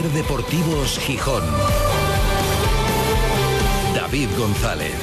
Deportivos Gijón. David González.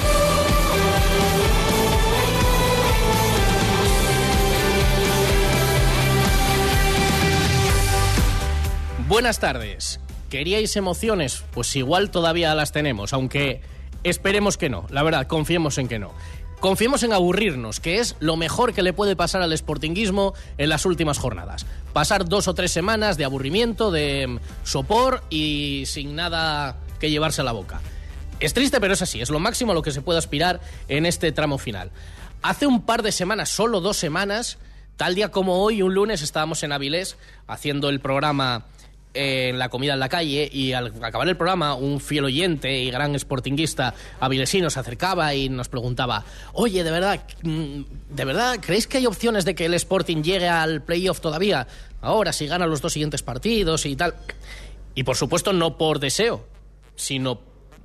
Buenas tardes. ¿Queríais emociones? Pues igual todavía las tenemos, aunque esperemos que no. La verdad, confiemos en que no. Confiemos en aburrirnos, que es lo mejor que le puede pasar al sportinguismo en las últimas jornadas. Pasar dos o tres semanas de aburrimiento, de mm, sopor y sin nada que llevarse a la boca. Es triste, pero es así, es lo máximo a lo que se puede aspirar en este tramo final. Hace un par de semanas, solo dos semanas, tal día como hoy, un lunes, estábamos en Avilés haciendo el programa en la comida en la calle y al acabar el programa un fiel oyente y gran sportinguista avilesino se acercaba y nos preguntaba oye, de verdad, mm, ¿de verdad creéis que hay opciones de que el Sporting llegue al playoff todavía? Ahora, si gana los dos siguientes partidos y tal. Y por supuesto no por deseo, sino,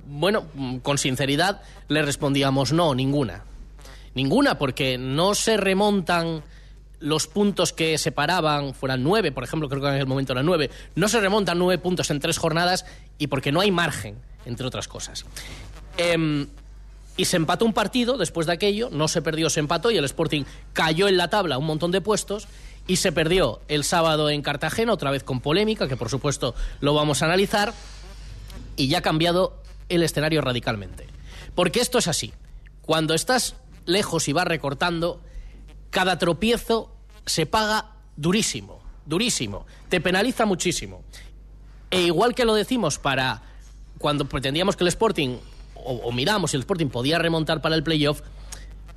bueno, con sinceridad le respondíamos no, ninguna. Ninguna, porque no se remontan los puntos que separaban fueran nueve, por ejemplo, creo que en el momento eran nueve, no se remontan nueve puntos en tres jornadas y porque no hay margen, entre otras cosas. Em, y se empató un partido después de aquello, no se perdió, se empató y el Sporting cayó en la tabla un montón de puestos y se perdió el sábado en Cartagena, otra vez con polémica, que por supuesto lo vamos a analizar, y ya ha cambiado el escenario radicalmente. Porque esto es así. Cuando estás lejos y vas recortando, cada tropiezo se paga durísimo, durísimo, te penaliza muchísimo. E igual que lo decimos para cuando pretendíamos que el Sporting, o, miramos si el Sporting podía remontar para el playoff,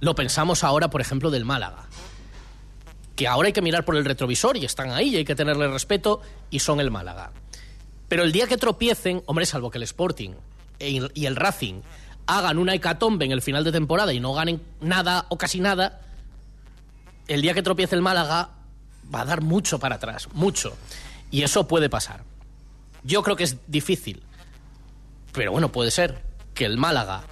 lo pensamos ahora, por ejemplo, del Málaga. Que ahora hay que mirar por el retrovisor y están ahí y hay que tenerle respeto y son el Málaga. Pero el día que tropiecen, hombre, salvo que el Sporting y el Racing hagan una hecatombe en el final de temporada y no ganen nada o casi nada, el día que tropiece el Málaga va a dar mucho para atrás, mucho. Y eso puede pasar. Yo creo que es difícil, pero bueno, puede ser que el Málaga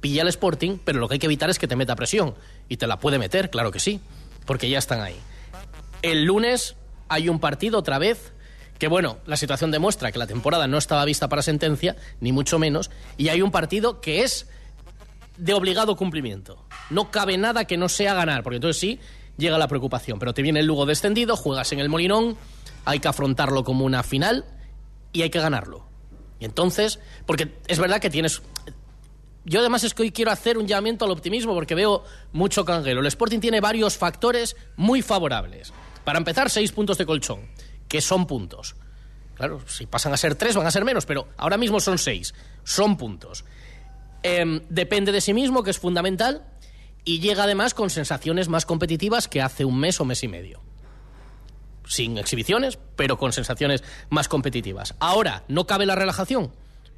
pille al Sporting, pero lo que hay que evitar es que te meta presión. Y te la puede meter, claro que sí, porque ya están ahí. El lunes hay un partido otra vez que bueno, la situación demuestra que la temporada no estaba vista para sentencia, ni mucho menos, y hay un partido que es de obligado cumplimiento. No cabe nada que no sea ganar, porque entonces sí, llega la preocupación. Pero te viene el Lugo descendido, juegas en el Molinón, hay que afrontarlo como una final y hay que ganarlo. Y entonces, porque es verdad que tienes... Yo además es que hoy quiero hacer un llamamiento al optimismo porque veo mucho canguelo. El Sporting tiene varios factores muy favorables. Para empezar, seis puntos de colchón, que son puntos. Claro, si pasan a ser tres van a ser menos, pero ahora mismo son seis. Son puntos. Em, depende de sí mismo, que es fundamental y llega además con sensaciones más competitivas que hace un mes o mes y medio. Sin exhibiciones, pero con sensaciones más competitivas. Ahora, no cabe la relajación,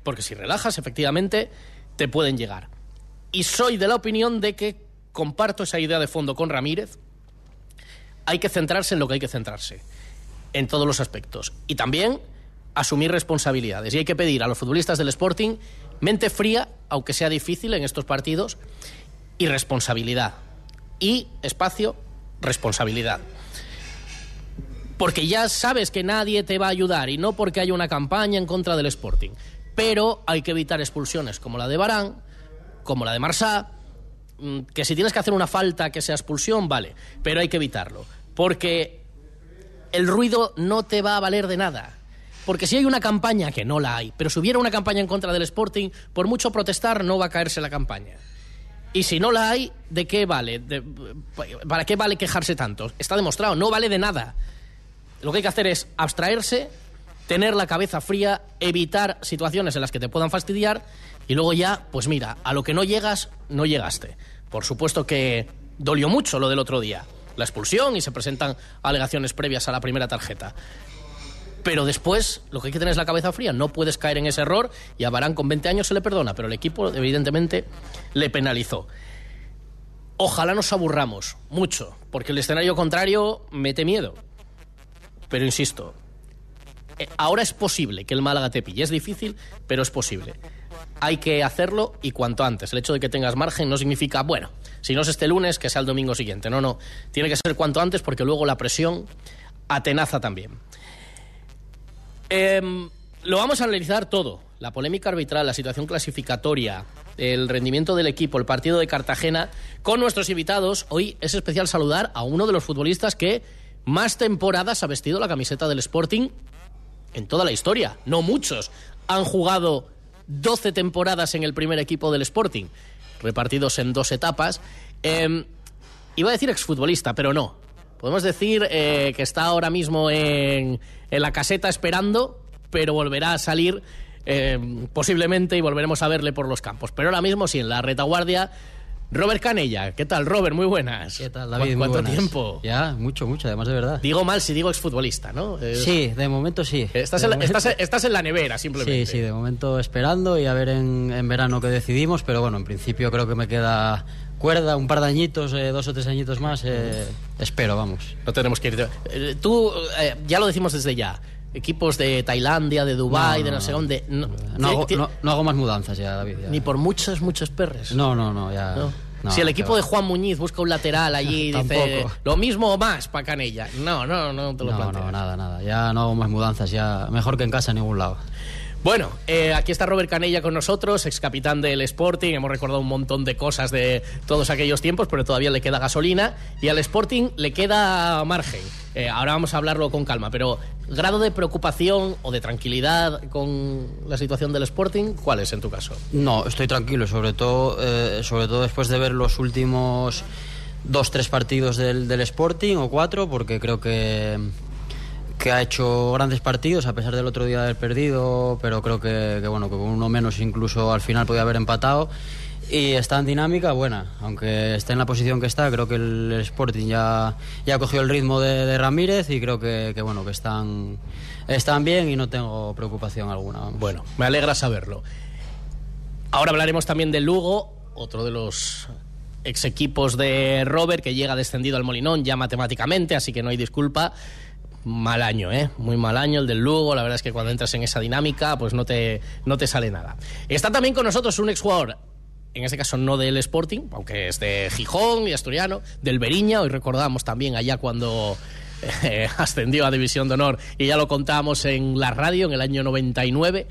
porque si relajas, efectivamente, te pueden llegar. Y soy de la opinión de que comparto esa idea de fondo con Ramírez. Hay que centrarse en lo que hay que centrarse, en todos los aspectos. Y también asumir responsabilidades. Y hay que pedir a los futbolistas del Sporting mente fría, aunque sea difícil en estos partidos, y responsabilidad. Y espacio, responsabilidad. Porque ya sabes que nadie te va a ayudar y no porque haya una campaña en contra del Sporting. Pero hay que evitar expulsiones como la de Barán, como la de Marsá, mm, que si tienes que hacer una falta que sea expulsión, vale, pero hay que evitarlo. Porque el ruido no te va a valer de nada. Porque si hay una campaña, que no la hay, pero si hubiera una campaña en contra del Sporting, por mucho protestar no va a caerse la campaña. Y si no la hay, ¿de qué vale? ¿Para qué vale quejarse tanto? Está demostrado, no vale de nada. Lo que hay que hacer es abstraerse, tener la cabeza fría, evitar situaciones en las que te puedan fastidiar y luego ya, pues mira, a lo que no llegas, no llegaste. Por supuesto que dolió mucho lo del otro día, la expulsión y se presentan alegaciones previas a la primera tarjeta. Pero después, lo que hay que tener es la cabeza fría. No puedes caer en ese error y a Barán con 20 años se le perdona, pero el equipo, evidentemente, le penalizó. Ojalá nos aburramos mucho, porque el escenario contrario mete miedo. Pero insisto, eh, ahora es posible que el Málaga te pille. Es difícil, pero es posible. Hay que hacerlo y cuanto antes. El hecho de que tengas margen no significa, bueno, si no es este lunes, que sea el domingo siguiente. No, no. Tiene que ser cuanto antes porque luego la presión atenaza también. Em, lo vamos a analizar todo. La polémica arbitral, la situación clasificatoria, el rendimiento del equipo, el partido de Cartagena, con nuestros invitados. Hoy es especial saludar a uno de los futbolistas que más temporadas ha vestido la camiseta del Sporting en toda la historia. No muchos han jugado 12 temporadas en el primer equipo del Sporting, repartidos en dos etapas. Eh, iba a decir exfutbolista, pero no. Podemos decir eh, que está ahora mismo en, en, la caseta esperando, pero volverá a salir eh, posiblemente y volveremos a verle por los campos. Pero ahora mismo sí, en la retaguardia. Robert Canella, ¿qué tal, Robert? Muy buenas. ¿Qué tal, David? ¿Cuánto Muy buenas. tiempo? Ya, mucho, mucho, además de verdad. Digo mal si digo exfutbolista, ¿no? Es- Sí, de momento sí. Estás De en, la, momento- estás, estás en la nevera, simplemente. Sí, sí, de momento esperando y a ver en, en verano qué decidimos, pero bueno, en principio creo que me queda cuerda, un par de añitos, eh, dos o tres añitos más, eh, espero, vamos. No tenemos que ir. Eh, Tú, eh, ya lo decimos desde ya. Equipos de Tailandia, de Dubái, No, de no sé dónde. No, No hago, no, no hago más mudanzas ya, David. ya. Ni por muchos, muchos perres. No, no, no, ya. ¿no? si el equipo de Juan Muñiz busca un lateral allí y dice lo mismo o más para Canella. No, no, no te lo No, planteas. no, nada, nada. Ya no hago más mudanzas, ya mejor que en casa en ningún lado. Bueno, eh, aquí está Robert Canella con nosotros, ex capitán del Sporting. Hemos recordado un montón de cosas de todos aquellos tiempos, pero todavía le queda gasolina. Y al Sporting le queda margen. Eh, ahora vamos a hablarlo con calma, pero grado de preocupación o de tranquilidad con la situación del Sporting, ¿cuál es en tu caso? No, estoy tranquilo, sobre todo, eh, sobre todo después de ver los últimos dos, tres partidos del, del Sporting o cuatro, porque creo que, que ha hecho grandes partidos, a pesar del otro día haber perdido, pero creo que, que, bueno, que con uno menos incluso al final podía haber empatado. Y está en dinámica buena, aunque esté en la posición que está, creo que el Sporting ya, ya cogió el ritmo de, de Ramírez y creo que, que, bueno, que están, están bien y no tengo preocupación alguna. vamos. Bueno, me alegra saberlo. Ahora hablaremos también del Lugo, otro de los ex equipos de Robert que llega descendido al Molinón ya matemáticamente, así que no hay disculpa. Mal año, ¿eh? Muy mal año el del Lugo. La verdad es que cuando entras en esa dinámica, pues no te, no te sale nada. Está también con nosotros un exjugador, en este caso no del Sporting, aunque es de Gijón y asturiano, del Beriña. Hoy recordamos también allá cuando eh, ascendió a División de Honor y ya lo contábamos en la radio en el año 99.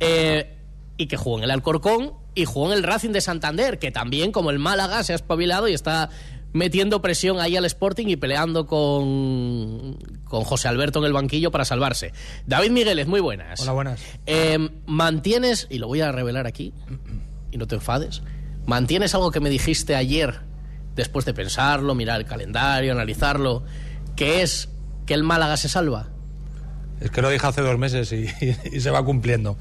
Eh, y que jugó en el Alcorcón y jugó en el Racing de Santander, que también, como el Málaga, se ha espabilado y está metiendo presión ahí al Sporting y peleando con, con José Alberto en el banquillo para salvarse. David Migueles, muy buenas. Hola, buenas. Eh, mantienes, y lo voy a revelar aquí, y no te enfades, mantienes algo que me dijiste ayer, después de pensarlo, mirar el calendario, analizarlo, que es que el Málaga se salva. Es que lo dije hace dos meses y, y se va cumpliendo.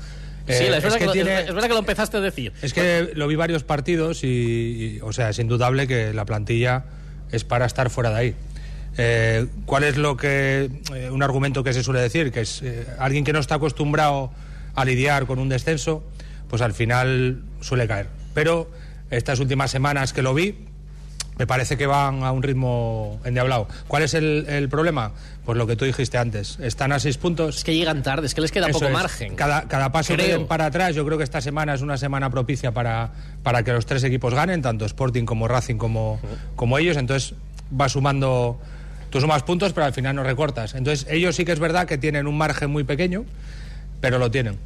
Sí, Eh, es, verdad que, lo- tiene- es verdad que lo empezaste a decir. es que lo vi varios partidos y, y, o sea, es indudable que la plantilla es para estar fuera de ahí. Eh, ¿Cuál es lo que eh, un argumento que se suele decir? Que es eh, alguien que no está acostumbrado a lidiar con un descenso, pues al final suele caer. Pero estas últimas semanas que lo vi, me parece que van a un ritmo endiablado. ¿Cuál es el, el problema? Pues lo que tú dijiste antes. Están a seis puntos. Es que llegan tarde, es que les queda Eso poco es. margen. Cada, cada paso que den para atrás, yo creo que esta semana es una semana propicia para, para que los tres equipos ganen, tanto Sporting como Racing como, como ellos. Entonces va sumando, tú sumas puntos, pero al final no recortas. Entonces ellos sí que es verdad que tienen un margen muy pequeño, pero lo tienen.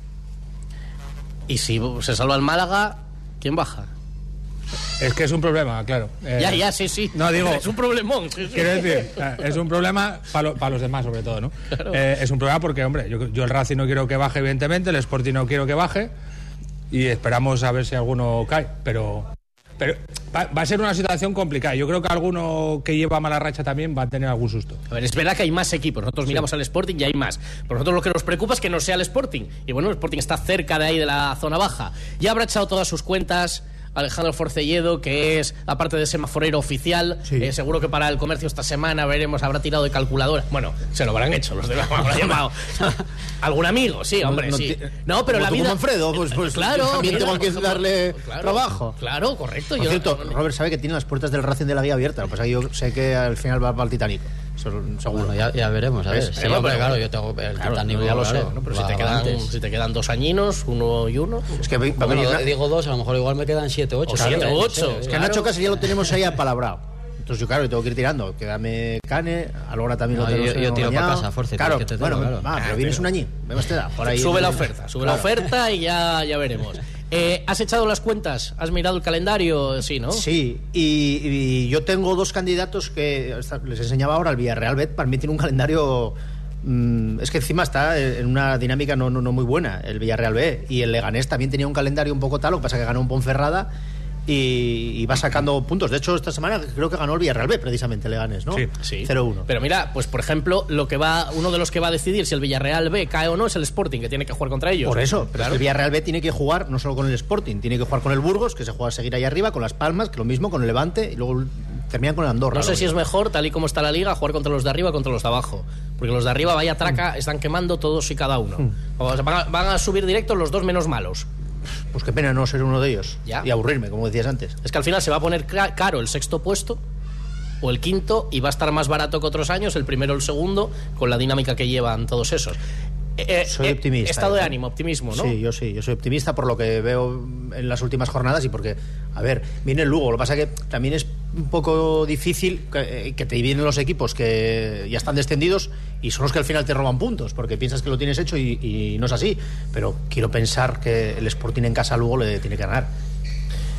Y si se salva el Málaga, ¿quién baja? Es que es un problema, claro. Eh, ya, ya, sí, sí. No, digo, Es un problemón. sí, sí. Quiero decir, eh, es un problema para los demás, sobre todo, ¿no? Eh, es un problema porque, hombre, yo, yo el Racing no quiero que baje, evidentemente, el Sporting no quiero que baje y esperamos a ver si alguno cae, pero. Pero va, va a ser una situación complicada. Yo creo que alguno que lleva mala racha también va a tener algún susto. A ver, es verdad que hay más equipos. Nosotros miramos al Sporting y hay más. Por nosotros lo que nos preocupa es que no sea el Sporting. Y bueno, el Sporting está cerca de ahí de la zona baja. Ya habrá echado todas sus cuentas. Alejandro Forcelledo, que es, aparte de semaforero oficial, eh, seguro que para el comercio esta semana veremos, habrá tirado de calculadora. Bueno, se lo habrán hecho, los de habrá llamado. ¿Algún amigo? Sí, hombre, no sí. No, pero como la vida. Manfredo, pues- pues claro. también tengo que darle claro, trabajo. Claro, correcto. Por yo- cierto, Robert sabe que tiene las puertas del Racing de la Guía abiertas. Pues ahí yo sé que al final va para el Titanic. Seguro. Bueno, ya, ya veremos, a ver. ¿Ves? Sí, Pero, hombre, pero- claro, yo tengo el Claro, Titanic, ya lo sé, claro, ¿no? pero si te, quedan, si te quedan dos añinos, uno y uno. Es que Bueno, digo dos, a lo mejor igual me quedan siete, ocho. O siete, Claro, ocho. es que a Nacho Cáceres ya lo tenemos ahí apalabrado. Entonces yo, claro, tengo que ir tirando. Quédame Cane, a también No, lo tengo yo- yo tiro pa' casa, Force, Claro, que te tengo, bueno, claro. va, pero vienes un añín. Por ahí. Sube la oferta, sube la oferta y ya, ya veremos. Eh, ¿Has echado las cuentas? ¿Has mirado el calendario? Sí, ¿no? Sí, y, yo tengo dos candidatos que les enseñaba ahora el Villarreal Bet. Para mí tiene un calendario. mm, es que encima está en una dinámica no, no, no muy buena, el Villarreal B. Y el Leganés también tenía un calendario un poco tal, lo que pasa que ganó un Ponferrada y, y va sacando puntos. De hecho, esta semana creo que ganó el Villarreal B, precisamente, el Leganés, ¿no? Sí, Sí. 0-1. Pero mira, pues por ejemplo, lo que va, uno de los que va a decidir si el Villarreal B cae o no es el Sporting, que tiene que jugar contra ellos. Por eso, pero Claro. el Villarreal B tiene que jugar no solo con el Sporting, tiene que jugar con el Burgos, que se juega a seguir ahí arriba, con las Palmas, que lo mismo, con el Levante, y luego terminan con el Andorra. No sé si es mejor, tal y como está la liga, jugar contra los de arriba o contra los de abajo. Porque los de arriba, vaya traca, están quemando todos y cada uno. O sea, van, a, van a subir directos los dos menos malos. Pues qué pena no ser uno de ellos. Ya. Y aburrirme, como decías antes. Es que al final se va a poner ca- caro el sexto puesto o el quinto y va a estar más barato que otros años, el primero o el segundo, con la dinámica que llevan todos esos. Eh, Soy eh, optimista. Estado de ¿eh? ánimo, optimismo, ¿no? Sí, yo sí, yo soy optimista por lo que veo en las últimas jornadas y porque, a ver, viene el Lugo. Lo que pasa que también es un poco difícil que, eh, que te vienen los equipos que ya están descendidos y son los que al final te roban puntos porque piensas que lo tienes hecho y, y no es así. Pero quiero pensar que el Sporting en casa Lugo le tiene que ganar.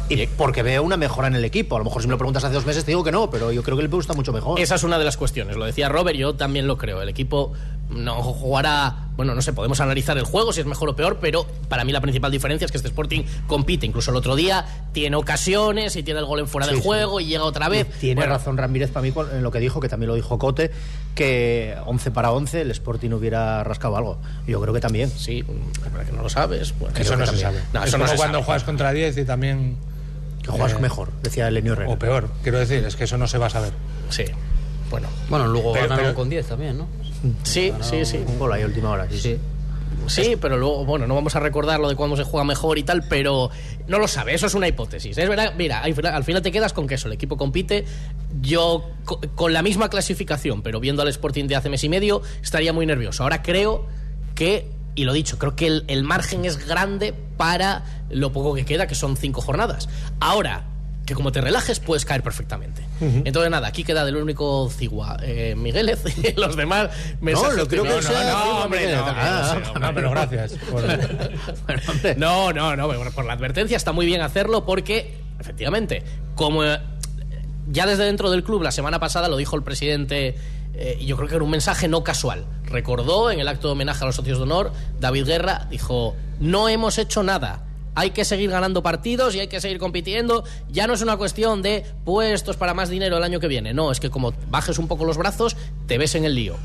Y porque veo una mejora en el equipo. A lo mejor si me lo preguntas hace dos meses te digo que no, pero yo creo que el equipo está mucho mejor. Esa es una de las cuestiones. Lo decía Robert, yo también lo creo. El equipo no jugará. Bueno, no sé, podemos analizar el juego si es mejor o peor, pero para mí la principal diferencia es que este Sporting compite. Incluso el otro día tiene ocasiones y tiene el gol en fuera Sí, de sí. juego y llega otra vez. Tiene Bueno, razón Ramírez para mí en lo que dijo, que también lo dijo Cote, que 11 para 11 el Sporting hubiera rascado algo. Yo creo que también. Sí, para que no lo sabes. Bueno, Eso no que se sabe. No, es eso no se cuando sabe, juegas contra 10 y también... Que juegas Eh, mejor, decía Elenio Herrera. O peor, quiero decir, es que eso no se va a saber. Sí. Bueno, Bueno, luego Pero- ganaron pero- con 10 también, ¿no? Sí, sí, sí. Un gol ahí a última hora. Sí, sí. Sí, pero luego, bueno, no vamos a recordar lo de cuándo se juega mejor y tal, pero no lo sabe, eso es una hipótesis. Es verdad, mira, al final, al final te quedas con que eso, el equipo compite. Yo, co- con la misma clasificación, pero viendo al Sporting de hace mes y medio, estaría muy nervioso. Ahora creo que, y lo dicho, creo que el, el margen es grande para lo poco que queda, que son cinco jornadas. Ahora, que como te relajes, puedes caer perfectamente. Entonces, nada, aquí queda del único cigua eh, Miguelez y los demás me No, lo creo que no, sea no, hombre, no, Ah, que no sé, hombre. No, pero gracias. por- Bueno, hombre. No, no, no, por la advertencia está muy bien hacerlo porque, efectivamente, como eh, ya desde dentro del club la semana pasada lo dijo el presidente, eh, y yo creo que era un mensaje no casual. Recordó en el acto de homenaje a los socios de honor, David Guerra dijo, no hemos hecho nada. Hay que seguir ganando partidos y hay que seguir compitiendo. Ya no es una cuestión de puestos para más dinero el año que viene. No, es que como bajes un poco los brazos, te ves en el lío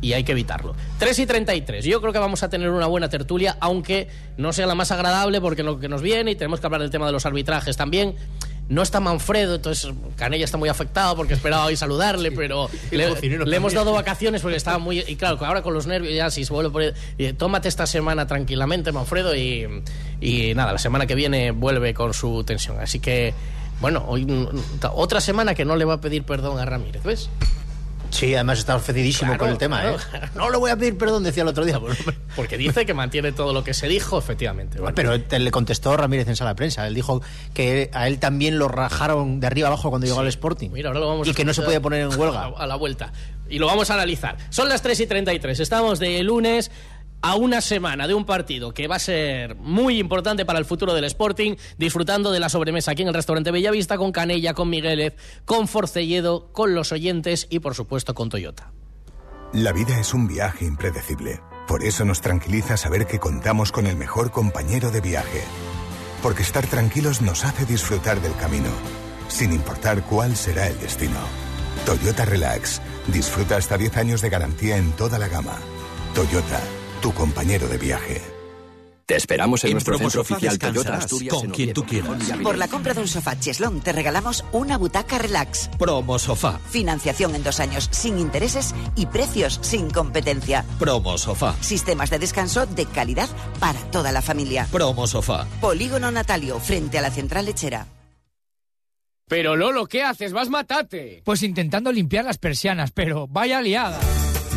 y hay que evitarlo. 3 y 33. Yo creo que vamos a tener una buena tertulia, aunque no sea la más agradable porque lo que nos viene y tenemos que hablar del tema de los arbitrajes también. No está Manfredo, entonces Canella está muy afectado porque esperaba hoy saludarle, pero le, hemos dado vacaciones porque estaba muy... Y claro, ahora con los nervios ya, si se vuelve por... eh, Tómate esta semana tranquilamente, Manfredo, y, y nada, la semana que viene vuelve con su tensión. Así que, bueno, hoy otra semana que no le va a pedir perdón a Ramírez, ¿ves? Sí, además está ofendidísimo Claro, con el tema, claro. ¿eh? No le voy a pedir perdón, decía el otro día. Porque dice que mantiene todo lo que se dijo, efectivamente. Bueno, Pero te- le contestó Ramírez en sala de prensa. Él dijo que a él también lo rajaron de arriba abajo cuando llegó al Sporting. Mira, ahora lo vamos y a que no se podía poner en A huelga. la, a la vuelta. Y lo vamos a analizar. Son las 3 y 33. Estamos de lunes a una semana de un partido que va a ser muy importante para el futuro del Sporting, disfrutando de la sobremesa aquí en el restaurante Bellavista con Canella, con Miguelez, con Forcelledo, con los oyentes y por supuesto con Toyota. La vida es un viaje impredecible. Por eso nos tranquiliza saber que contamos con el mejor compañero de viaje. Porque estar tranquilos nos hace disfrutar del camino, sin importar cuál será el destino. Toyota Relax. Disfruta hasta 10 años de garantía en toda la gama. Toyota, tu compañero de viaje. Te esperamos en, En nuestro centro oficial Toyota Asturias. con en quien tú quieras. Por la compra de un sofá Cheslón te regalamos una butaca relax. Promo Sofá. Financiación en dos años sin intereses y precios sin competencia. Promo Sofá. Sistemas de descanso de calidad para toda la familia. Promo Sofá. Polígono Natalio, frente a la central lechera. Pero Lolo, ¿qué haces? Vas matate. Pues intentando limpiar las persianas, pero vaya liada.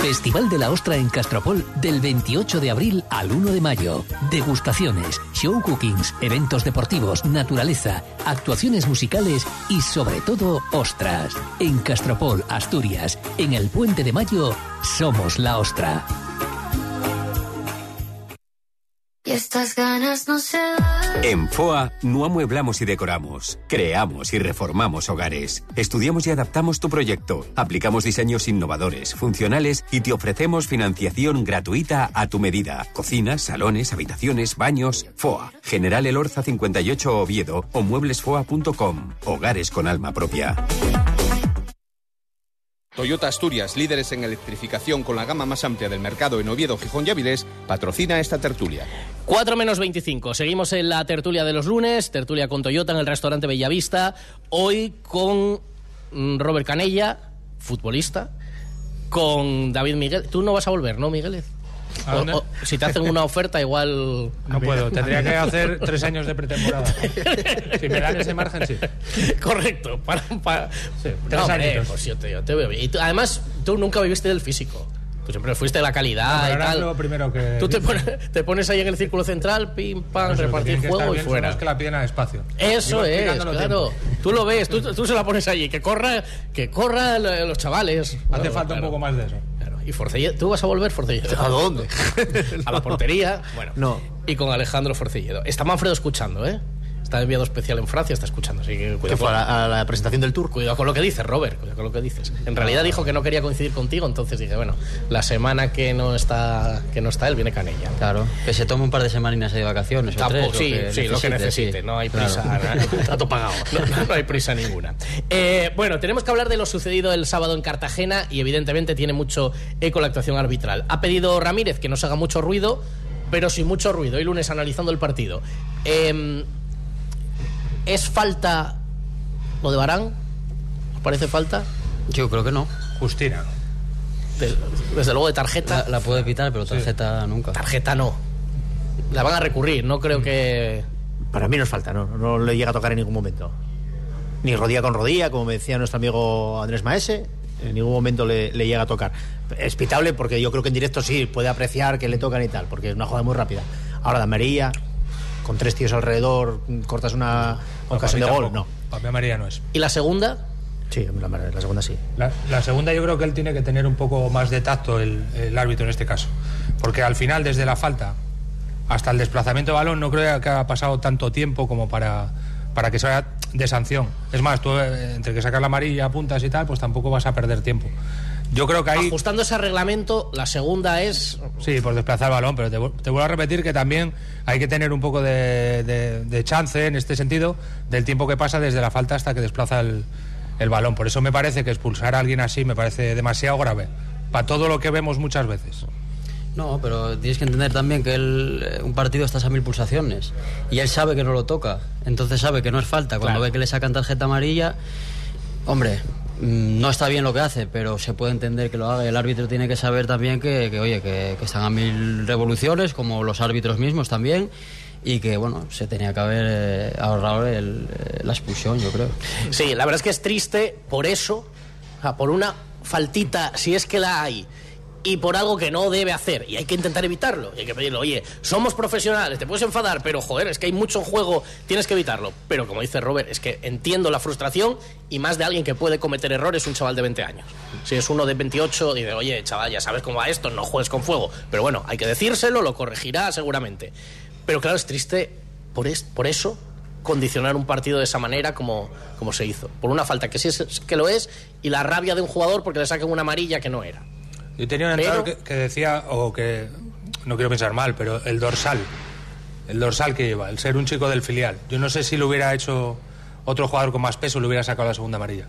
Festival de la Ostra en Castropol del 28 de abril al 1 de mayo. Degustaciones, show cookings, eventos deportivos, naturaleza, actuaciones musicales y sobre todo ostras. En Castropol, Asturias, en el Puente de Mayo, somos la Ostra. Estas ganas no se. En FOA no amueblamos y decoramos, creamos y reformamos hogares. Estudiamos y adaptamos tu proyecto, aplicamos diseños innovadores, funcionales y te ofrecemos financiación gratuita a tu medida. Cocinas, salones, habitaciones, baños. FOA, General Elorza 58 Oviedo o mueblesfoa.com. Hogares con alma propia. Toyota Asturias, líderes en electrificación con la gama más amplia del mercado en Oviedo, Gijón y Avilés, patrocina esta tertulia. 4 menos 25. Seguimos en la tertulia de los lunes, tertulia con Toyota en el restaurante Bellavista. Hoy con mm, Robert Canella, futbolista, con David Miguel. Tú no vas a volver, ¿no, Miguel? Si te hacen una oferta, igual. No puedo, tendría que hacer tres años de pretemporada. Si me dan ese margen, sí. Correcto. Para, para- tres No, hombre, añitos. pues yo te, yo te veo bien. Y tú- además, tú nunca viviste del físico. Tú siempre fuiste de la calidad Pero y es tal. lo primero que Tú te pones, te pones ahí en el círculo central, pim, pam, Eso, repartir juego y fuera. los que la piden a espacio. Eso es, claro. tiempo. Tú lo ves, tú, tú se la pones allí, que corra, que corra lo- los chavales. Hace Claro, falta claro, un poco más de eso. Y Forcelledo, ¿tú vas a volver Forcelledo? ¿A dónde? a la portería. Bueno, No. Y con Alejandro Forcelledo. Está Manfredo escuchando, ¿eh? Está enviado especial en Francia, está escuchando, así que fue a la, a la presentación del tour. Cuidado con lo que dices, Robert, cuidado con lo que dices. En realidad dijo que no quería coincidir contigo, entonces dije, bueno, la semana que no está que no está él viene Canella. Claro, que se tome un par de semaninas de vacaciones o Tampoco, tres, sí, lo sí, lo que necesite, sí. no hay Claro. prisa. Trato pagado. No hay prisa ninguna. Eh, bueno, tenemos que hablar de lo sucedido el sábado en Cartagena y evidentemente tiene mucho eco la actuación arbitral. Ha pedido Ramírez que no se haga mucho ruido, pero sin mucho ruido. Y lunes analizando el partido. Eh, ¿Es falta lo de Barán? ¿Os parece falta? Yo creo que no. Justina. De- desde luego de tarjeta. La, la puede pitar, pero tarjeta nunca. Tarjeta no. La van a recurrir, no creo que... Para mí no es falta, no, no le llega a tocar en ningún momento. Ni rodilla con rodilla, como me decía nuestro amigo Andrés Maese, en ningún momento le, le llega a tocar. Es pitable porque yo creo que en directo sí puede apreciar que le tocan y tal, porque es una jugada muy rápida. Ahora de amarilla, con tres tíos alrededor, cortas una ocasión de gol, no. Papi María no es. ¿Y la segunda? Sí, la, la segunda sí. La, la segunda yo creo que él tiene que tener un poco más de tacto el, el árbitro en este caso. Porque al final, desde la falta hasta el desplazamiento de balón, no creo que haya pasado tanto tiempo como para, para que sea de sanción. Es más, tú eh, entre que sacas la amarilla, apuntas y tal, pues tampoco vas a perder tiempo. Yo creo que ahí... Ajustando ese reglamento, la segunda es... Sí, por desplazar el balón, pero te, te vuelvo a repetir que también hay que tener un poco de, de- de chance en este sentido del tiempo que pasa desde la falta hasta que desplaza el, el balón. Por eso me parece que expulsar a alguien así me parece demasiado grave, para todo lo que vemos muchas veces. No, pero tienes que entender también que él, eh, un partido estás a mil pulsaciones y él sabe que no lo toca, entonces sabe que no es falta. Cuando Claro. ve que le sacan tarjeta amarilla, hombre, no está bien lo que hace, pero se puede entender que lo haga. El árbitro tiene que saber también que, que, oye, que, están a mil revoluciones, como los árbitros mismos también, y que, bueno, se tenía que haber eh, ahorrado el- eh, la expulsión, yo creo. Sí, la verdad es que es triste por eso, o sea, por una faltita, si es que la hay, y por algo que no debe hacer. Y hay que intentar evitarlo. Y hay que pedirle, oye, somos profesionales, te puedes enfadar, pero joder, es que hay mucho juego, tienes que evitarlo. Pero como dice Robert, es que entiendo la frustración y más de alguien que puede cometer errores un chaval de 20 años. Si es uno de 28, dice, oye, chaval, ya sabes cómo va esto, no juegues con fuego. Pero bueno, hay que decírselo, lo corregirá seguramente. Pero claro, es triste por, es- por eso condicionar un partido de esa manera como, como se hizo. Por una falta que sí es que lo es y la rabia de un jugador porque le saquen una amarilla que no era. Yo tenía un Pero- entrenador que, que decía, o que no quiero pensar mal, pero el dorsal, el dorsal que lleva, el ser un chico del filial. Yo no sé si lo hubiera hecho otro jugador con más peso, le hubiera sacado la segunda amarilla.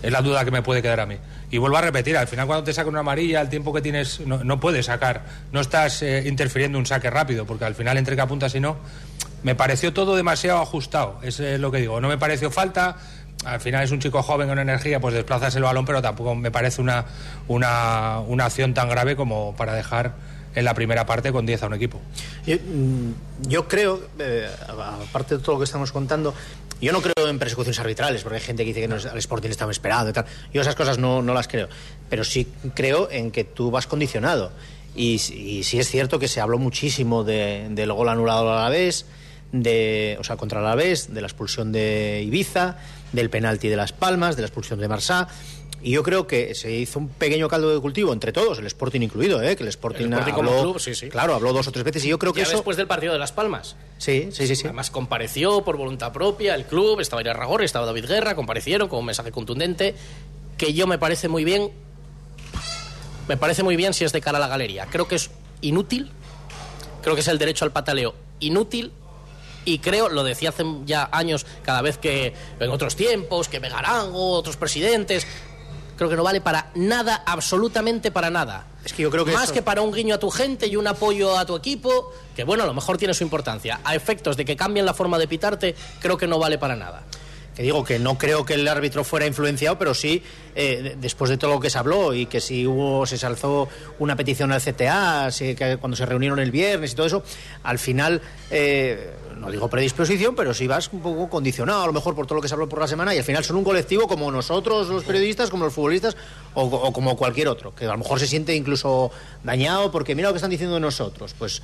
Es la duda que me puede quedar a mí. Y vuelvo a repetir, al final cuando te saca una amarilla, el tiempo que tienes no, no puedes sacar, no estás eh, interfiriendo un saque rápido, porque al final entre que apuntas y no, me pareció todo demasiado ajustado, es eh, lo que digo. No me pareció falta, al final es un chico joven con energía, pues desplazas el balón, pero tampoco me parece una, una, una acción tan grave como para dejar en la primera parte con 10 a un equipo. Yo, mm, creo, eh, aparte de todo lo que estamos contando, yo no creo en persecuciones arbitrales, porque hay gente que dice que al Sporting le estamos esperando y tal. Yo esas cosas no, no las creo. Pero sí creo en que tú vas condicionado. Y, y sí es cierto que se habló muchísimo de- del gol anulado a la vez, de, o sea, contra la vez, de la expulsión de Ibiza, del penalti de Las Palmas, de la expulsión de Marsá. Y yo creo que se hizo un pequeño caldo de cultivo entre todos, el Sporting incluido, ¿eh? que el Sporting, El Sporting habló, club, sí, sí. claro, habló dos o tres veces y yo creo que Ya eso... después del partido de Las Palmas. Sí, sí, sí, sí. Además compareció por voluntad propia el club, estaba Irán Ragor, estaba David Guerra, comparecieron con un mensaje contundente que yo me parece muy bien. Me parece muy bien si es de cara a la galería. Creo que es inútil. Creo que es el derecho al pataleo inútil. Y creo, lo decía hace ya años, cada vez que en otros tiempos, que Megarango, otros presidentes, creo que no vale para nada, absolutamente para nada. Es que yo creo que Más que para un guiño a tu gente y un apoyo a tu equipo, que bueno, a lo mejor tiene su importancia. A efectos de que cambien la forma de pitarte, creo que no vale para nada. que digo que no creo que el árbitro fuera influenciado, pero sí, eh, de- después de todo lo que se habló y que si hubo, se alzó una petición al CTA, que cuando se reunieron el viernes y todo eso, al final, eh, no digo predisposición, pero sí vas un poco condicionado, a lo mejor por todo lo que se habló por la semana, y al final son un colectivo como nosotros, los periodistas, como los futbolistas, o, o como cualquier otro, que a lo mejor se siente incluso dañado porque mira lo que están diciendo de nosotros, pues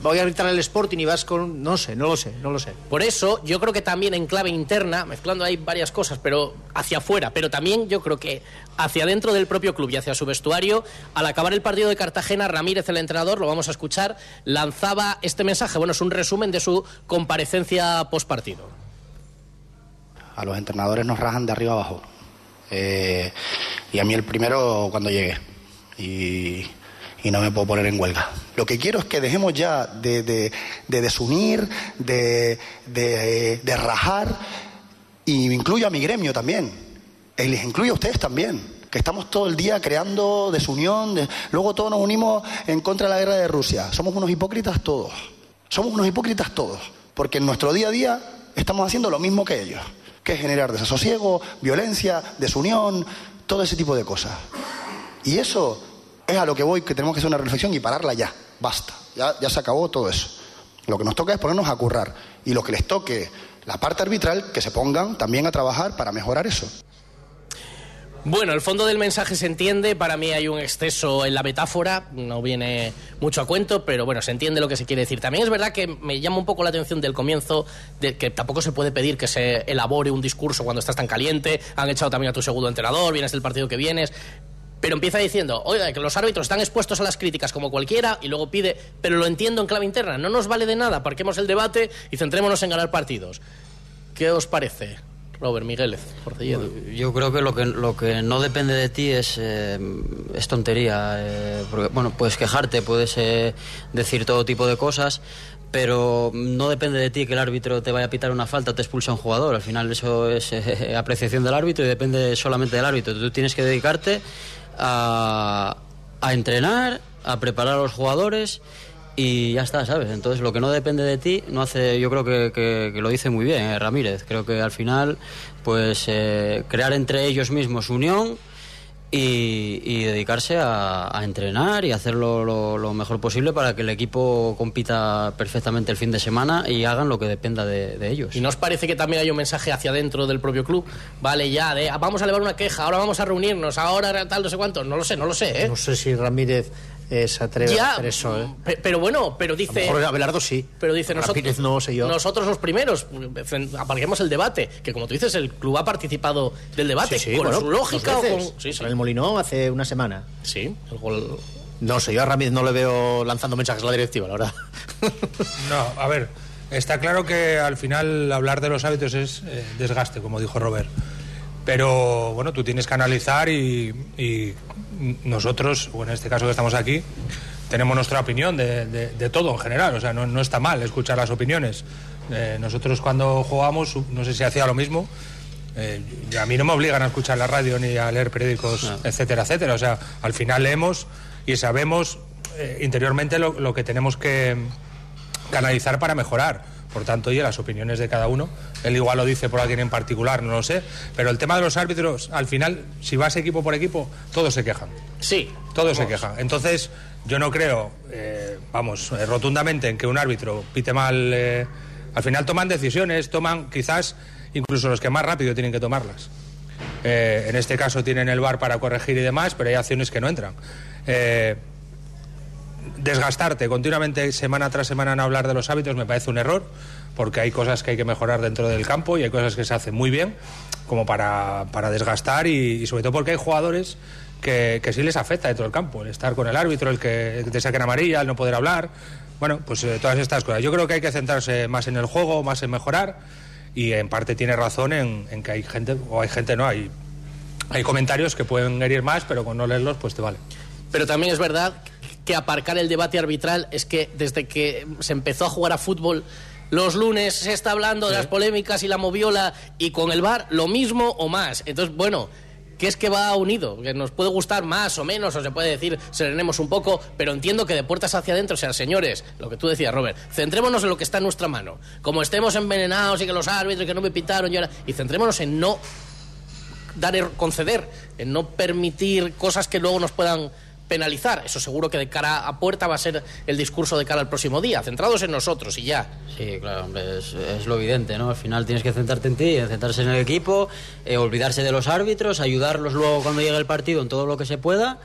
voy a arbitrar el Sporting y vas con, no sé, no lo sé, no lo sé. Por eso, yo creo que también en clave interna, mezclando ahí varias cosas, pero hacia afuera, pero también yo creo que hacia dentro del propio club y hacia su vestuario, al acabar el partido de Cartagena, Ramírez, el entrenador, lo vamos a escuchar, lanzaba este mensaje. Bueno, es un resumen de su comparecencia postpartido. A los entrenadores nos rajan de arriba abajo. Eh, y a mí el primero cuando llegué. Y, y no me puedo poner en huelga. Lo que quiero es que dejemos ya de, de- de desunir, de, de- de rajar, y incluyo a mi gremio también. Y les incluyo a ustedes también. Que estamos todo el día creando desunión. de- Luego todos nos unimos en contra de la guerra de Rusia. Somos unos hipócritas todos. Somos unos hipócritas todos. Porque en nuestro día a día estamos haciendo lo mismo que ellos. Que es generar desasosiego, violencia, desunión, todo ese tipo de cosas. Y eso es a lo que voy, que tenemos que hacer una reflexión y pararla ya. Basta. Ya, se acabó todo eso. Lo que nos toca es ponernos a currar. Y lo que les toque la parte arbitral, que se pongan también a trabajar para mejorar eso. Bueno, el fondo del mensaje se entiende, para mí hay un exceso en la metáfora, no viene mucho a cuento, pero bueno, se entiende lo que se quiere decir. También es verdad que me llama un poco la atención del comienzo, de que tampoco se puede pedir que se elabore un discurso cuando estás tan caliente, han echado también a tu segundo entrenador, vienes del partido que vienes, pero empieza diciendo, oiga, que los árbitros están expuestos a las críticas como cualquiera, y luego pide, pero lo entiendo en clave interna, no nos vale de nada, parquemos el debate y centrémonos en ganar partidos. ¿Qué os parece? Robert Migueles. Yo creo que lo que no depende de ti es, eh, es tontería. eh, porque, bueno, puedes quejarte, puedes eh, decir todo tipo de cosas, pero no depende de ti que el árbitro te vaya a pitar una falta te expulse a un jugador. Al final eso es apreciación del árbitro y depende solamente del árbitro. Tú tienes que dedicarte a, entrenar, a preparar a los jugadores y ya está, ¿sabes? Entonces lo que no depende de ti no hace, yo creo que, que- que lo dice muy bien eh, Ramírez. Creo que al final, pues eh, crear entre ellos mismos unión y, y dedicarse a, a entrenar y hacerlo lo, lo mejor posible para que el equipo compita perfectamente el fin de semana y hagan lo que dependa de, de ellos. ¿Y no os parece que también hay un mensaje hacia adentro del propio club? Vale, ya, de "Ah, vamos a elevar una queja, ahora vamos a reunirnos, ahora tal, no sé cuánto. No lo sé, no lo sé, ¿eh? No sé si Ramírez eh, se atreve Ya, a hacer eso, ¿eh? pe- pero bueno, pero A lo dice... mejor Abelardo sí. Pero dice nosotros, Ramírez no sé yo. nosotros los primeros, aparquemos el debate, que como tú dices, el club ha participado del debate, Sí, sí, con bueno, su lógica o con... Sí, sí. Con el Molinó hace una semana. Sí, el gol... No sé, yo a Ramírez no le veo lanzando mensajes a la directiva, la verdad. No, a ver, está claro que al final hablar de los hábitos es eh, desgaste, como dijo Robert. Pero bueno, tú tienes que analizar y, y nosotros, o en este caso que estamos aquí, tenemos nuestra opinión de, de- de todo en general. O sea, no, no está mal escuchar las opiniones. Eh, nosotros cuando jugamos, no sé si hacía lo mismo, eh, a mí no me obligan a escuchar la radio ni a leer periódicos, etcétera, etcétera. O sea, al final leemos y sabemos eh, interiormente lo, lo que tenemos que canalizar para mejorar. Por tanto, oye, las opiniones de cada uno. Él igual lo dice por alguien en particular, no lo sé. Pero el tema de los árbitros, al final, si vas equipo por equipo, todos se quejan. Sí. Todos se quejan. Entonces, yo no creo, eh, vamos, eh, rotundamente en que un árbitro pite mal. eh, al final toman decisiones, toman quizás incluso los que más rápido tienen que tomarlas. En este caso tienen el bar para corregir y demás, pero hay acciones que no entran. Desgastarte continuamente semana tras semana en hablar de los hábitos me parece un error, porque hay cosas que hay que mejorar dentro del campo y hay cosas que se hacen muy bien, como para, para desgastar y, sobre todo porque hay jugadores que, que sí les afecta dentro del campo, el estar con el árbitro, el que, te saquen amarilla, el no poder hablar, bueno, pues eh, todas estas cosas. Yo creo que hay que centrarse más en el juego, más en mejorar y en parte tiene razón en, en que hay gente, o hay gente no, hay, hay comentarios que pueden herir más, pero con no leerlos pues te vale. Pero también es verdad que aparcar el debate arbitral es que desde que se empezó a jugar a fútbol los lunes se está hablando de las polémicas y la moviola y con el bar lo mismo o más. Entonces, bueno, ¿qué es que va unido? Que nos puede gustar más o menos, o se puede decir serenemos un poco, pero entiendo que de puertas hacia adentro, o sea, señores, lo que tú decías, Robert, centrémonos en lo que está en nuestra mano. Como estemos envenenados y que los árbitros que no me pitaron y ahora... Y centrémonos en no dar er- conceder, en no permitir cosas que luego nos puedan penalizar. Eso seguro que de cara a puerta va a ser el discurso de cara al próximo día, centrados en nosotros y ya. Sí, claro, hombre, es, lo evidente, ¿no? Al final tienes que centrarte en ti, centrarse en el equipo, eh, olvidarse de los árbitros, ayudarlos luego cuando llegue el partido en todo lo que se pueda,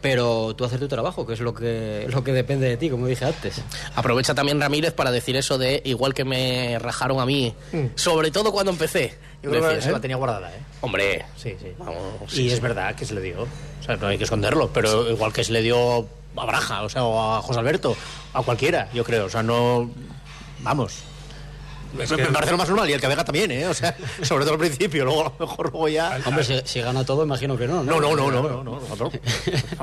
pero tú hacer tu trabajo, que es lo que, lo que depende de ti, como dije antes. Aprovecha también Ramírez para decir eso de igual que me rajaron a mí, sobre todo cuando empecé. Yo creo que se ¿eh? la tenía guardada, ¿eh? Hombre, Sí, sí. vamos, y sí, es sí. verdad que se le dio. O sea, no hay que esconderlo, pero igual que se le dio a Braja, o sea, o a José Alberto, a cualquiera, yo creo. O sea, no. Vamos. Me, me parece lo más normal, y el que Vega también, ¿eh? O sea, sobre todo al principio, luego a lo mejor luego ya. Hombre, si, si gana todo, imagino que no, ¿no? No, no, no, no, no, no, no.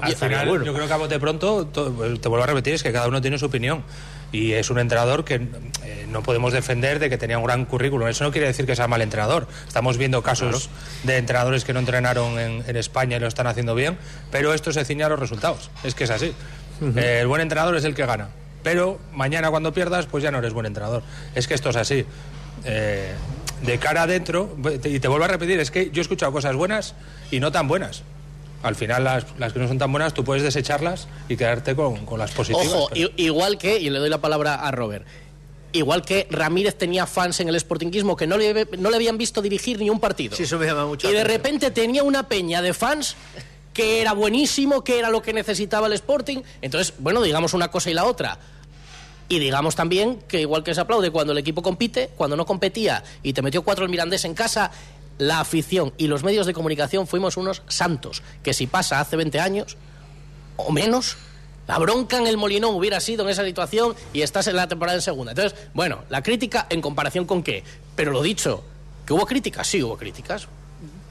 Al final, bueno. yo creo que a bote pronto, to- te vuelvo a repetir, es que cada uno tiene su opinión. Y es un entrenador que eh, no podemos defender de que tenía un gran currículum. Eso no quiere decir que sea mal entrenador. Estamos viendo casos de entrenadores que no entrenaron en, en España y lo están haciendo bien, pero esto se ciña a los resultados. Es que es así. Eh, el buen entrenador es el que gana. Pero mañana cuando pierdas, pues ya no eres buen entrenador. Es que esto es así. Eh, de cara adentro, y te vuelvo a repetir, es que yo he escuchado cosas buenas y no tan buenas. Al final, las, las que no son tan buenas, tú puedes desecharlas y quedarte con, con las positivas. Ojo, pero- igual que, y le doy la palabra a Robert, igual que Ramírez tenía fans en el sportinguismo que no le, no le habían visto dirigir ni un partido. Sí, eso me llama mucho y de atención. repente tenía una peña de fans que era buenísimo, que era lo que necesitaba el Sporting. Entonces, bueno, digamos una cosa y la otra. Y digamos también que igual que se aplaude cuando el equipo compite, cuando no competía y te metió cuatro el Mirandés en casa, la afición y los medios de comunicación fuimos unos santos. Que si pasa hace 20 años o menos, la bronca en el Molinón hubiera sido en esa situación y estás en la temporada en segunda. Entonces, bueno, la crítica en comparación con qué. Pero lo dicho, que hubo críticas, sí hubo críticas.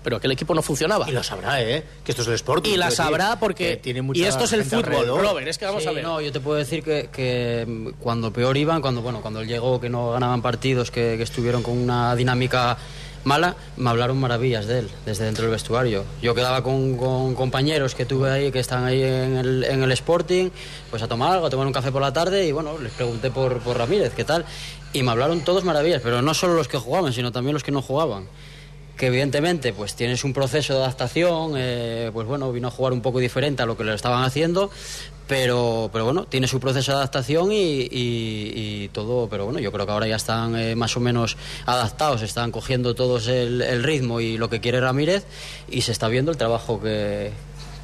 Pero que el equipo no funcionaba. Y lo sabrá, ¿eh? Que esto es el Sporting. Y la sabrá porque. que tiene mucha y esto es el fútbol, alrededor. Robert. Es que vamos Sí, a ver. No, yo te puedo decir que, que, cuando peor iban, cuando bueno, cuando él llegó que no ganaban partidos, que, que estuvieron con una dinámica mala, me hablaron maravillas de él desde dentro del vestuario. Yo quedaba con, con compañeros que tuve ahí, que están ahí en el, en el Sporting, pues a tomar algo, a tomar un café por la tarde y bueno, les pregunté por, por Ramírez, ¿qué tal? Y me hablaron todos maravillas, pero no solo los que jugaban, sino también los que no jugaban que evidentemente pues tienes un proceso de adaptación, eh, pues bueno, vino a jugar un poco diferente a lo que le estaban haciendo, pero, pero bueno, tiene su proceso de adaptación y, todo, pero bueno, yo creo que ahora ya están eh, más o menos adaptados, están cogiendo todos el, ritmo y lo que quiere Ramírez y se está viendo el trabajo que,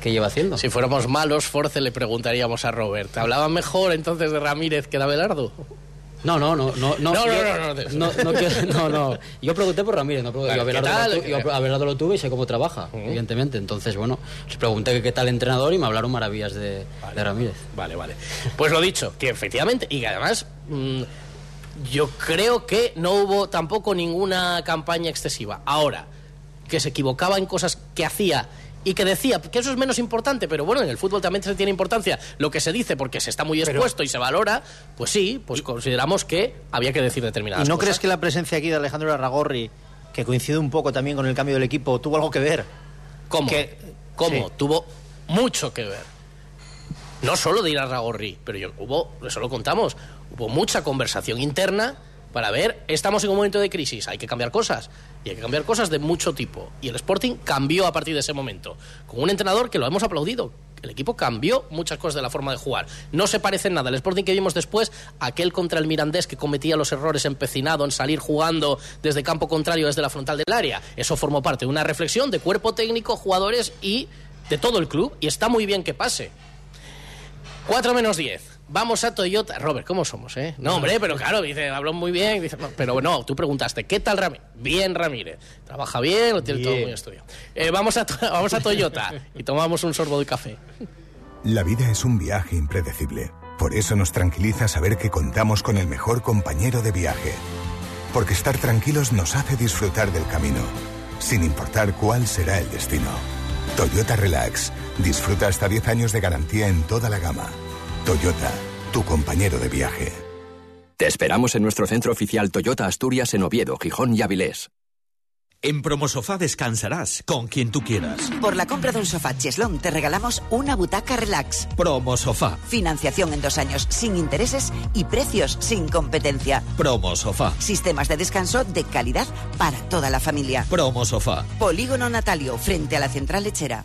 que lleva haciendo. Si fuéramos malos, Force le preguntaría a Robert. ¿Hablaban mejor entonces de Ramírez que de Abelardo? No, no, no, no, no, No, no, yo- no, no, no, no quiero- no, no. Yo pregunté por Ramírez, no pregunté. Yo, a lo yo a Abelardo lo tuve y sé cómo trabaja, evidentemente. Entonces, bueno, les pregunté qué tal entrenador y me hablaron maravillas de, de Ramírez. Vale, vale. Pues lo dicho, que efectivamente, y que además mm, yo creo que no hubo tampoco ninguna campaña excesiva. Ahora, que se equivocaba en cosas que hacía y que decía que eso es menos importante, pero bueno, en el fútbol también se tiene importancia lo que se dice porque se está muy expuesto y se valora, pues sí, pues consideramos que había que decir ¿Y determinadas no cosas. crees que la presencia aquí de Alejandro Arragorri, que coincide un poco también con el cambio del equipo, tuvo algo que ver? ¿Cómo? Que- ¿Cómo? sí. Tuvo mucho que ver. No solo de ir a Ragorri, pero yo, hubo, eso lo contamos, hubo mucha conversación interna para ver, estamos en un momento de crisis, hay que cambiar cosas. Y hay que cambiar cosas de mucho tipo. Y el Sporting cambió a partir de ese momento. Con un entrenador que lo hemos aplaudido. El equipo cambió muchas cosas de la forma de jugar. No se parece en nada. El Sporting que vimos después, aquel contra el Mirandés que cometía los errores empecinado en salir jugando desde campo contrario, desde la frontal del área. Eso formó parte de una reflexión de cuerpo técnico, jugadores y de todo el club. Y está muy bien que pase. 4 menos 10. Vamos a Toyota. Robert, ¿cómo somos, eh? No, hombre, pero claro, dice, habló muy bien. Dice, no, pero no, tú preguntaste, ¿qué tal Ramírez? Bien, Ramírez. Trabaja bien, lo tiene todo muy estudiado. Eh, vamos, a, vamos a Toyota y tomamos un sorbo de café. La vida es un viaje impredecible. Por eso nos tranquiliza saber que contamos con el mejor compañero de viaje. Porque estar tranquilos nos hace disfrutar del camino, sin importar cuál será el destino. Toyota Relax. Disfruta hasta 10 años de garantía en toda la gama. Toyota, tu compañero de viaje. Te esperamos en nuestro centro oficial Toyota Asturias en Oviedo, Gijón y Avilés. En Promosofá descansarás con quien tú quieras. Por la compra de un sofá Cheslón te regalamos una butaca relax. Promosofá. Financiación en dos años sin intereses y precios sin competencia. Promosofá. Sistemas de descanso de calidad para toda la familia. Promosofá. Polígono Natalio, frente a la central lechera.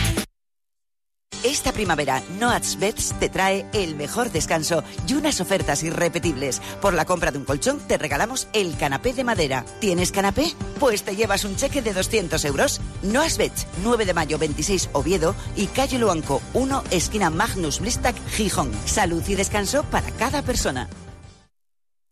Esta primavera, Noats Beds te trae el mejor descanso y unas ofertas irrepetibles. Por la compra de un colchón te regalamos el canapé de madera. ¿Tienes canapé? Pues te llevas un cheque de 200 euros. Noats Beds, 9 de mayo 26 Oviedo y Calle Luanco 1, esquina Magnus Blistac, Gijón. Salud y descanso para cada persona.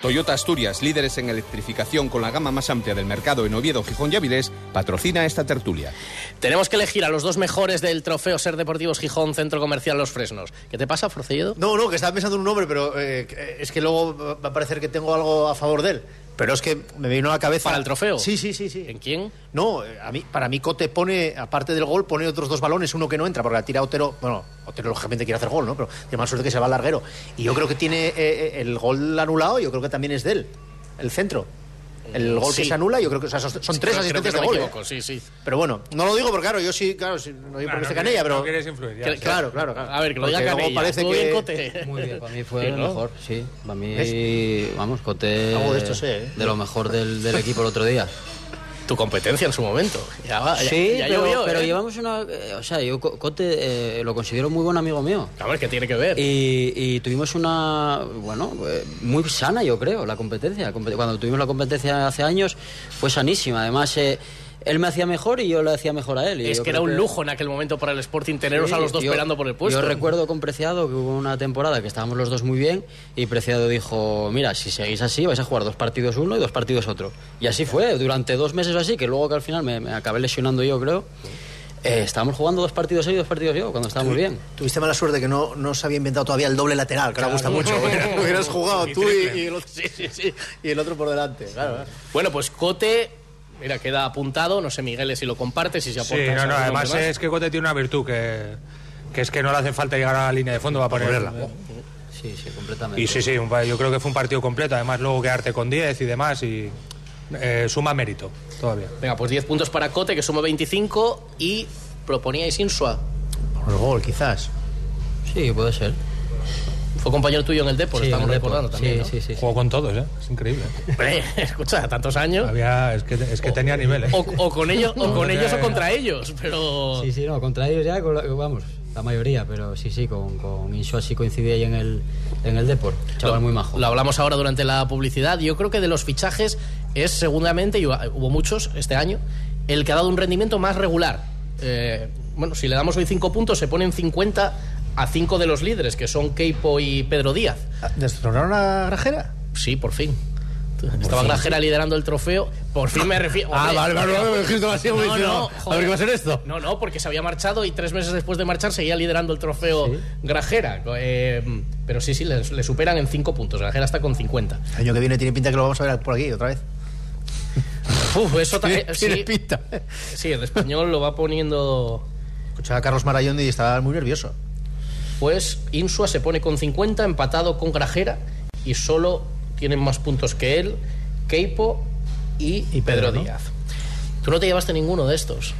Toyota Asturias, líderes en electrificación con la gama más amplia del mercado en Oviedo, Gijón y Avilés, patrocina esta tertulia. Tenemos que elegir a los dos mejores del trofeo Ser Deportivos Gijón, Centro Comercial Los Fresnos. ¿Qué te pasa, Forcelledo? No, no, que estaba pensando en un nombre, pero eh, es que luego va a parecer que tengo algo a favor de él. Pero es que me vino a la cabeza. ¿Para el trofeo? Sí, sí, sí, sí. ¿En quién? No, eh, a mí, para mí Cote pone, aparte del gol, pone otros dos balones, uno que no entra, porque la tira Otero. Bueno, Otero lógicamente quiere hacer gol, ¿no? Pero tiene más suerte que se va al larguero. Y yo creo que tiene eh, el gol anulado, yo creo que también es de él, el centro. El gol Sí. que se anula, yo creo que o sea, son, son Sí, tres asistencias de no gol. ¿eh? equivoco, sí, sí. Pero bueno, no lo digo porque, claro, yo sí, claro, sí, no digo porque esté Canella, pero. no quieres. Que- Claro, claro, claro. A ver, que lo diga Canella. parece que. bien, Cote. Muy bien, para mí fue ¿no? mejor, sí. Para mí, vamos, Cote. Algo de esto sé, ¿eh? De lo mejor del, del equipo el otro día. Tu competencia en su momento. Ya, va, ya- sí, ya pero, llovió, pero ¿eh? llevamos una. eh, o sea, yo Co- Cote eh, lo considero muy buen amigo mío. A ver, ¿qué tiene que ver? Y, y tuvimos una, bueno, eh, muy sana, yo creo, la competencia. Compe- Cuando tuvimos la competencia hace años fue sanísima. Además, eh, él me hacía mejor y yo le hacía mejor a él. Y Es que era un lujo en aquel momento para el Sporting teneros Sí, a los dos yo- peleando por el puesto. Yo recuerdo con Preciado que hubo una temporada que estábamos los dos muy bien y Preciado dijo, mira, si seguís así vais a jugar dos partidos uno y dos partidos otro. Y así fue, durante dos meses o así, que luego que al final me, me acabé lesionando yo, creo. eh, estábamos jugando dos partidos él y dos partidos yo, cuando estábamos bien. Tuviste mala suerte que no, no se había inventado todavía el doble lateral, que ahora gusta mucho. Hubieras- Hubieras jugado tú y, y el otro, sí, sí, sí, y el otro por delante. Claro, claro. Bueno, pues Cote, mira, queda apuntado. No sé, Miguel, si lo compartes y si Sí, aportas. no, no, algunos además demás. es que Cote tiene una virtud que, que es que no le hace falta llegar a la línea de fondo para ponerla. Sí, sí, completamente. Y sí, sí, un yo creo que fue un partido completo, además luego quedarte con 10 y demás y eh, suma mérito todavía. Venga, pues 10 puntos para Cote, que suma 25. Y proponíais Insua. Por el gol, quizás. Sí, puede ser. Fue compañero tuyo en el Depor, Sí, estamos en el Depor. recordando también. Sí, ¿no? sí, sí, sí. Jugó con todos, ¿eh? Es increíble. Escucha, tantos años. Había, es que, es que tenía niveles. O, o con ellos, o con ellos o contra ellos, pero. Sí, sí, no, contra ellos ya, con la- vamos, la mayoría, pero sí, sí, con, con Insua sí coincidí ahí en el, en el Depor. Chaval Lo- muy majo. Lo hablamos ahora durante la publicidad. Yo creo que de los fichajes es segundamente, y hubo muchos este año, el que ha dado un rendimiento más regular. Eh, bueno, si le damos hoy 5 puntos, se ponen 50 a 5 de los líderes, que son Keipo y Pedro Díaz. ¿Destronaron a Grajera? Sí, por fin. Estaba Grajera liderando el trofeo. Por fin me refiero. Ah, vale, vale, vale, me dijiste así, no, no, a ver qué va a ser esto. No, no, porque se había marchado y tres meses después de marchar seguía liderando el trofeo Grajera. Eh, pero sí, sí, le, le superan en cinco puntos. Grajera está con 50. El año que viene tiene pinta que lo vamos a ver por aquí otra vez. Uf, eso también. Tiene Sí, pinta. sí, el español lo va poniendo. Escuchaba a Carlos Marayón y estaba muy nervioso. Pues Insua se pone con 50, empatado con Grajera y solo tienen más puntos que él, Keipo y, Pedro, Pedro, ¿no? Díaz. Tú no te llevaste ninguno de estos.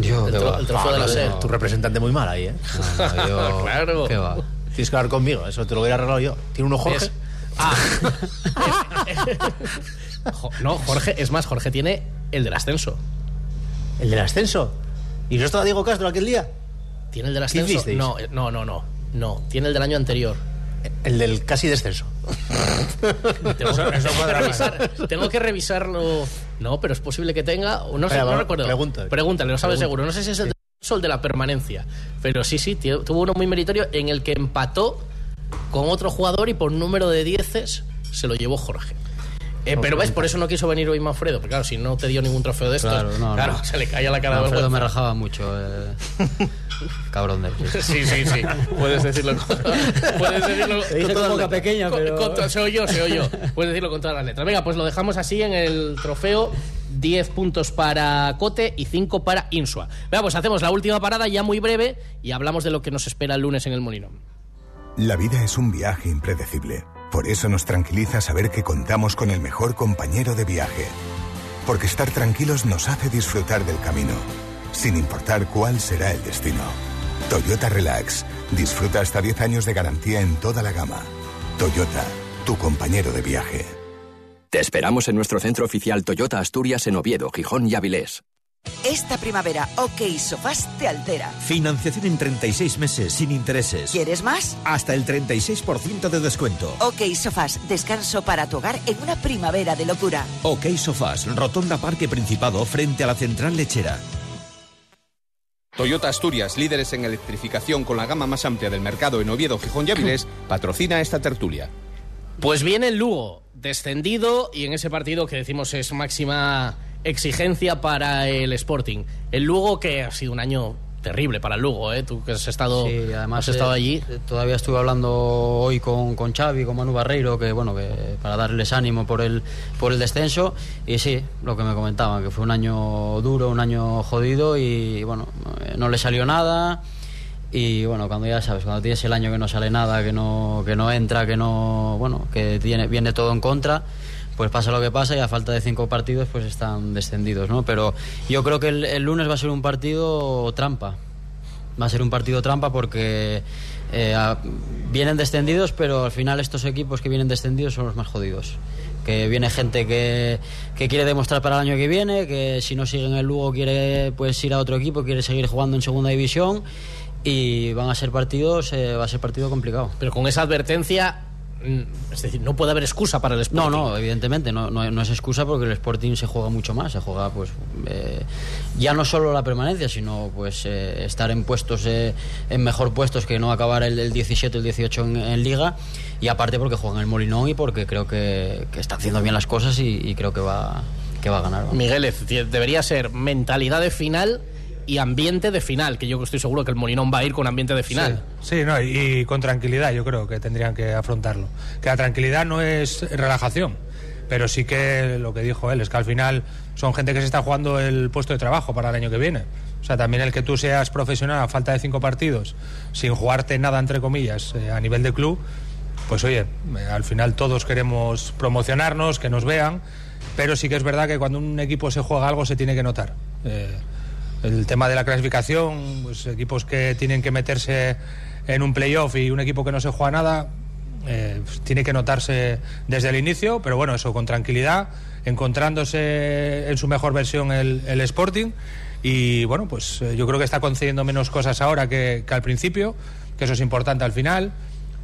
Yo, el, tro- va. el trofeo de la Ah, SER. Tu representante muy mal ahí, ¿eh? No, no, yo- claro. qué va. Tienes que hablar conmigo, eso te lo hubiera arreglado yo. ¿Tiene uno Jorge? Es- Ah. No, Jorge, es más, Jorge tiene el del ascenso. ¿El del ascenso? ¿Y no estaba Diego Castro aquel día? ¿Tiene el del ¿Qué ascenso? No, eh, no, no, no. No, tiene el del año anterior. El del casi descenso. Tengo, Eso- eso tengo que revisar, tengo que revisarlo. No, pero es posible que tenga. No sé, Espera, no va, recuerdo. pregunta. Pregúntale, lo sabes seguro. No sé si es el sol de la permanencia. Pero sí, sí, tío, tuvo uno muy meritorio en el que empató con otro jugador y por número de dieces se lo llevó Jorge. Eh, pero ves, por eso no quiso venir hoy Manfredo, porque claro, si no te dio ningún trofeo de estos, Claro, no, claro, no. se le caía la cara de Alfredo me rajaba mucho. eh. Cabrón de él. Sí, sí, sí. Puedes decirlo. con- Puedes decirlo con todas con boca pequeña, Con- pero- con to- soy yo, soy yo. Puedes decirlo con todas las letras. Venga, pues lo dejamos así en el trofeo. 10 puntos para Cote y 5 para Insua. Venga, pues hacemos la última parada ya muy breve y hablamos de lo que nos espera el lunes en el Molinón. La vida es un viaje impredecible. Por eso nos tranquiliza saber que contamos con el mejor compañero de viaje. Porque estar tranquilos nos hace disfrutar del camino, sin importar cuál será el destino. Toyota Relax. Disfruta hasta 10 años de garantía en toda la gama. Toyota, tu compañero de viaje. Te esperamos en nuestro centro oficial Toyota Asturias en Oviedo, Gijón y Avilés. Esta primavera, OK Sofás te altera. Financiación en 36 meses sin intereses. ¿Quieres más? Hasta el 36% de descuento. OK Sofás, descanso para tu hogar en una primavera de locura. OK Sofás, Rotonda Parque Principado frente a la central lechera. Toyota Asturias, líderes en electrificación con la gama más amplia del mercado en Oviedo, Gijón y Avilés, patrocina esta tertulia. Pues viene el Lugo, descendido y en ese partido que decimos es máxima exigencia para el Sporting. El Lugo que ha sido un año terrible para el Lugo, ¿eh? Tú que has estado, Sí, además has estado eh, allí. eh, Todavía estuve hablando hoy con, con Xavi, con Manu Barreiro, que bueno, que para darles ánimo por el por el descenso y sí, lo que me comentaban, que fue un año duro, un año jodido y bueno, eh, no le salió nada. Y bueno, cuando ya sabes, cuando tienes el año que no sale nada, que no, que no entra, que no, bueno, que tiene, viene todo en contra, pues pasa lo que pasa y a falta de cinco partidos pues están descendidos, ¿no? Pero yo creo que el, lunes va a ser un partido trampa. Va a ser un partido trampa porque eh, vienen descendidos, pero al final estos equipos que vienen descendidos son los más jodidos. Que viene gente que, que quiere demostrar para el año que viene, que si no sigue en el Lugo quiere pues ir a otro equipo, quiere seguir jugando en segunda división y van a ser partidos, eh, va a ser partido complicado. Pero con esa advertencia, es decir, no puede haber excusa para el Sporting. No, no, evidentemente, no, no, no es excusa porque el Sporting se juega mucho más, se juega pues eh, ya no solo la permanencia, sino pues eh, estar en puestos, eh, en mejor puestos que no acabar el, el 17 el 18 en, en Liga y aparte porque juegan el Molinón y porque creo que, que está haciendo bien las cosas y, y creo que va, que va a ganar. vamos. Miguel, debería ser mentalidad de final y ambiente de final, que yo estoy seguro que el Molinón va a ir con ambiente de final. Sí, no, y, con tranquilidad yo creo que tendrían que afrontarlo. Que la tranquilidad no es relajación, pero sí que lo que dijo él es que al final son gente que se está jugando el puesto de trabajo para el año que viene. O sea, también el que tú seas profesional a falta de cinco partidos, sin jugarte nada entre comillas eh, a nivel de club, pues oye, eh, al final todos queremos promocionarnos, que nos vean, pero sí que es verdad que cuando un equipo se juega algo se tiene que notar. Eh, el tema de la clasificación, pues equipos que tienen que meterse en un playoff y un equipo que no se juega nada, eh, pues, tiene que notarse desde el inicio, pero bueno, eso con tranquilidad, encontrándose en su mejor versión el, el Sporting y bueno, pues eh, yo creo que está concediendo menos cosas ahora que, que al principio, que eso es importante al final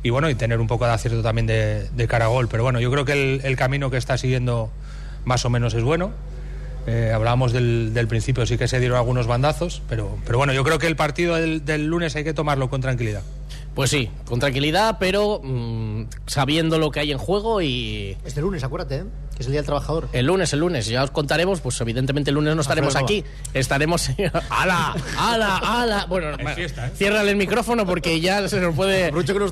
y bueno, y tener un poco de acierto también de, de cara a gol, pero bueno, yo creo que el, el camino que está siguiendo más o menos es bueno. Eh, hablábamos del, del principio, sí que se dieron algunos bandazos, pero, pero bueno, yo creo que el partido del, del lunes hay que tomarlo con tranquilidad. Pues sí, con tranquilidad, pero mm, sabiendo lo que hay en juego y... Este lunes, acuérdate, ¿eh? que es el Día del Trabajador. El lunes, el lunes, ya os contaremos, pues evidentemente el lunes no estaremos aquí, estaremos... ¡Hala! ¡Hala! ¡Hala! Bueno, fiesta, ¿eh? ciérrale el micrófono porque ya se nos puede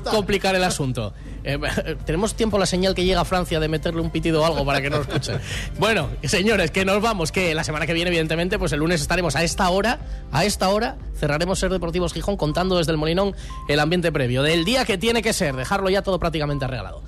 complicar el asunto. Eh, Tenemos tiempo la señal que llega a Francia de meterle un pitido o algo para que no lo escuchen. Bueno, señores, que nos vamos, que la semana que viene, evidentemente, pues el lunes estaremos a esta hora, a esta hora, cerraremos Ser Deportivos Gijón contando desde el Molinón el ambiente previo del día que tiene que ser, dejarlo ya todo prácticamente arreglado.